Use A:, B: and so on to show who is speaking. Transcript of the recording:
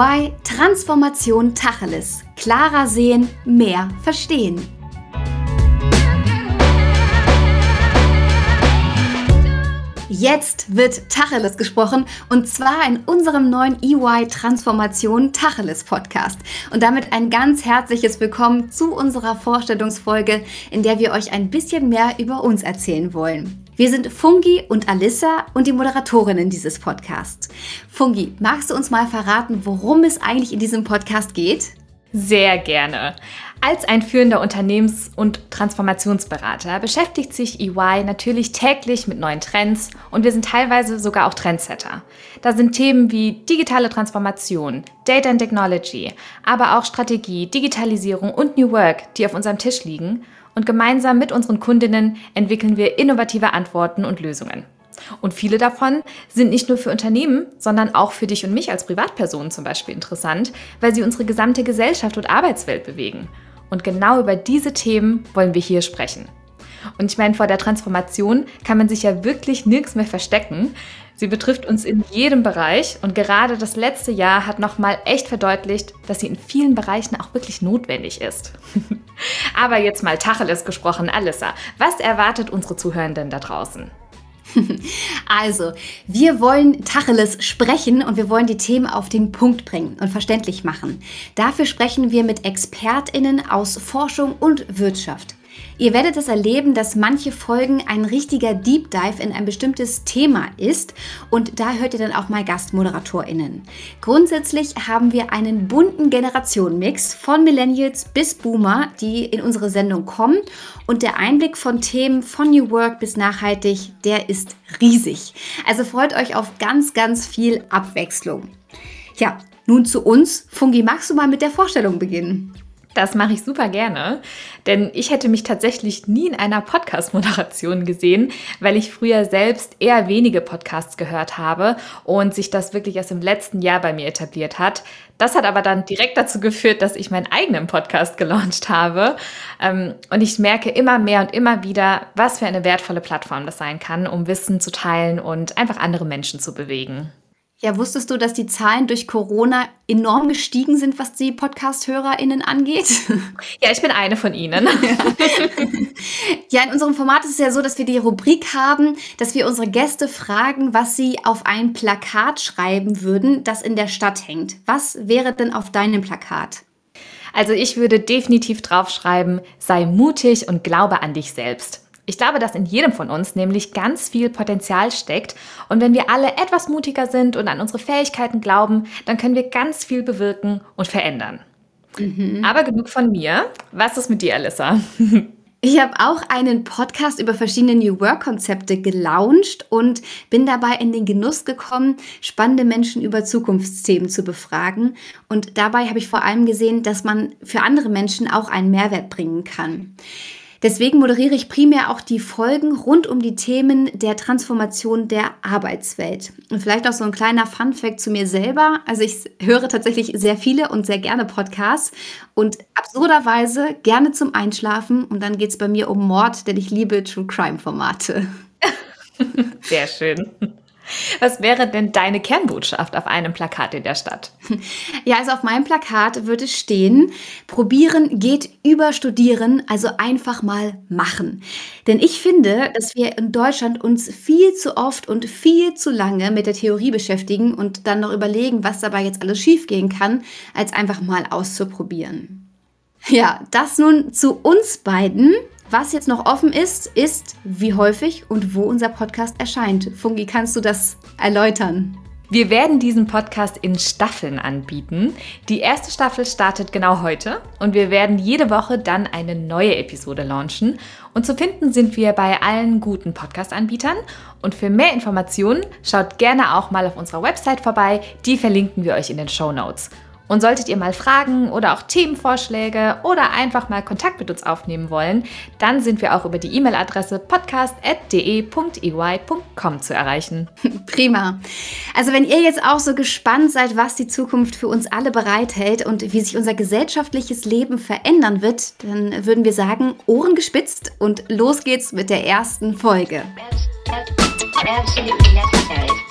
A: EY Transformation Tacheles. Klarer sehen, mehr verstehen. Jetzt wird Tacheles gesprochen und zwar in unserem neuen EY Transformation Tacheles Podcast. Und damit ein ganz herzliches Willkommen zu unserer Vorstellungsfolge, in der wir euch ein bisschen mehr über uns erzählen wollen. Wir sind Fungi und Alissa und die Moderatorinnen dieses Podcasts. Fungi, magst du uns mal verraten, worum es eigentlich in diesem Podcast geht?
B: Sehr gerne. Als ein führender Unternehmens- und Transformationsberater beschäftigt sich EY natürlich täglich mit neuen Trends und wir sind teilweise sogar auch Trendsetter. Da sind Themen wie digitale Transformation, Data and Technology, aber auch Strategie, Digitalisierung und New Work, die auf unserem Tisch liegen und gemeinsam mit unseren Kundinnen entwickeln wir innovative Antworten und Lösungen. Und viele davon sind nicht nur für Unternehmen, sondern auch für dich und mich als Privatpersonen zum Beispiel interessant, weil sie unsere gesamte Gesellschaft und Arbeitswelt bewegen. Und genau über diese Themen wollen wir hier sprechen. Und ich meine, vor der Transformation kann man sich ja wirklich nirgends mehr verstecken. Sie betrifft uns in jedem Bereich und gerade das letzte Jahr hat nochmal echt verdeutlicht, dass sie in vielen Bereichen auch wirklich notwendig ist. Aber jetzt mal Tacheles gesprochen, Alissa, was erwartet unsere Zuhörenden da draußen?
A: Also, wir wollen Tacheles sprechen und wir wollen die Themen auf den Punkt bringen und verständlich machen. Dafür sprechen wir mit ExpertInnen aus Forschung und Wirtschaft. Ihr werdet es erleben, dass manche Folgen ein richtiger Deep Dive in ein bestimmtes Thema ist und da hört ihr dann auch mal GastmoderatorInnen. Grundsätzlich haben wir einen bunten Generationenmix von Millennials bis Boomer, die in unsere Sendung kommen und der Einblick von Themen von New Work bis nachhaltig, der ist riesig. Also freut euch auf ganz, ganz viel Abwechslung. Ja, nun zu uns. Fungi, magst du mal mit der Vorstellung beginnen?
B: Das mache ich super gerne, denn ich hätte mich tatsächlich nie in einer Podcast-Moderation gesehen, weil ich früher selbst eher wenige Podcasts gehört habe und sich das wirklich erst im letzten Jahr bei mir etabliert hat. Das hat aber dann direkt dazu geführt, dass ich meinen eigenen Podcast gelauncht habe. Ähm, und ich merke immer mehr und immer wieder, was für eine wertvolle Plattform das sein kann, um Wissen zu teilen und einfach andere Menschen zu bewegen.
A: Ja, wusstest du, dass die Zahlen durch Corona enorm gestiegen sind, was die Podcast-HörerInnen angeht?
B: Ja, ich bin eine von ihnen.
A: ja, in unserem Format ist es ja so, dass wir die Rubrik haben, dass wir unsere Gäste fragen, was sie auf ein Plakat schreiben würden, das in der Stadt hängt. Was wäre denn auf deinem Plakat?
B: Also ich würde definitiv draufschreiben, sei mutig und glaube an dich selbst. Ich glaube, dass in jedem von uns nämlich ganz viel Potenzial steckt und wenn wir alle etwas mutiger sind und an unsere Fähigkeiten glauben, dann können wir ganz viel bewirken und verändern. Mhm. Aber genug von mir. Was ist mit dir, Alissa?
A: Ich habe auch einen Podcast über verschiedene New Work-Konzepte gelauncht und bin dabei in den Genuss gekommen, spannende Menschen über Zukunftsthemen zu befragen. Und dabei habe ich vor allem gesehen, dass man für andere Menschen auch einen Mehrwert bringen kann. Deswegen moderiere ich primär auch die Folgen rund um die Themen der Transformation der Arbeitswelt. Und vielleicht auch so ein kleiner Fun-Fact zu mir selber. Also ich höre tatsächlich sehr viele und sehr gerne Podcasts und absurderweise gerne zum Einschlafen. Und dann geht es bei mir um Mord, denn ich liebe True Crime-Formate.
B: Sehr schön. Was wäre denn deine Kernbotschaft auf einem Plakat in der Stadt?
A: Ja, also auf meinem Plakat würde stehen, probieren geht über studieren, also einfach mal machen. Denn ich finde, dass wir in Deutschland uns viel zu oft und viel zu lange mit der Theorie beschäftigen und dann noch überlegen, was dabei jetzt alles schiefgehen kann, als einfach mal auszuprobieren. Ja, das nun zu uns beiden. Was jetzt noch offen ist, ist, wie häufig und wo unser Podcast erscheint. Fungi, kannst du das erläutern?
B: Wir werden diesen Podcast in Staffeln anbieten. Die erste Staffel startet genau heute und wir werden jede Woche dann eine neue Episode launchen. Und zu finden sind wir bei allen guten Podcast-Anbietern. Und für mehr Informationen schaut gerne auch mal auf unserer Website vorbei. Die verlinken wir euch in den Show Notes. Und solltet ihr mal Fragen oder auch Themenvorschläge oder einfach mal Kontakt mit uns aufnehmen wollen, dann sind wir auch über die E-Mail-Adresse podcast.de.ey.com zu erreichen.
A: Prima. Also wenn ihr jetzt auch so gespannt seid, was die Zukunft für uns alle bereithält und wie sich unser gesellschaftliches Leben verändern wird, dann würden wir sagen, Ohren gespitzt und los geht's mit der ersten Folge. Absolutely necessary.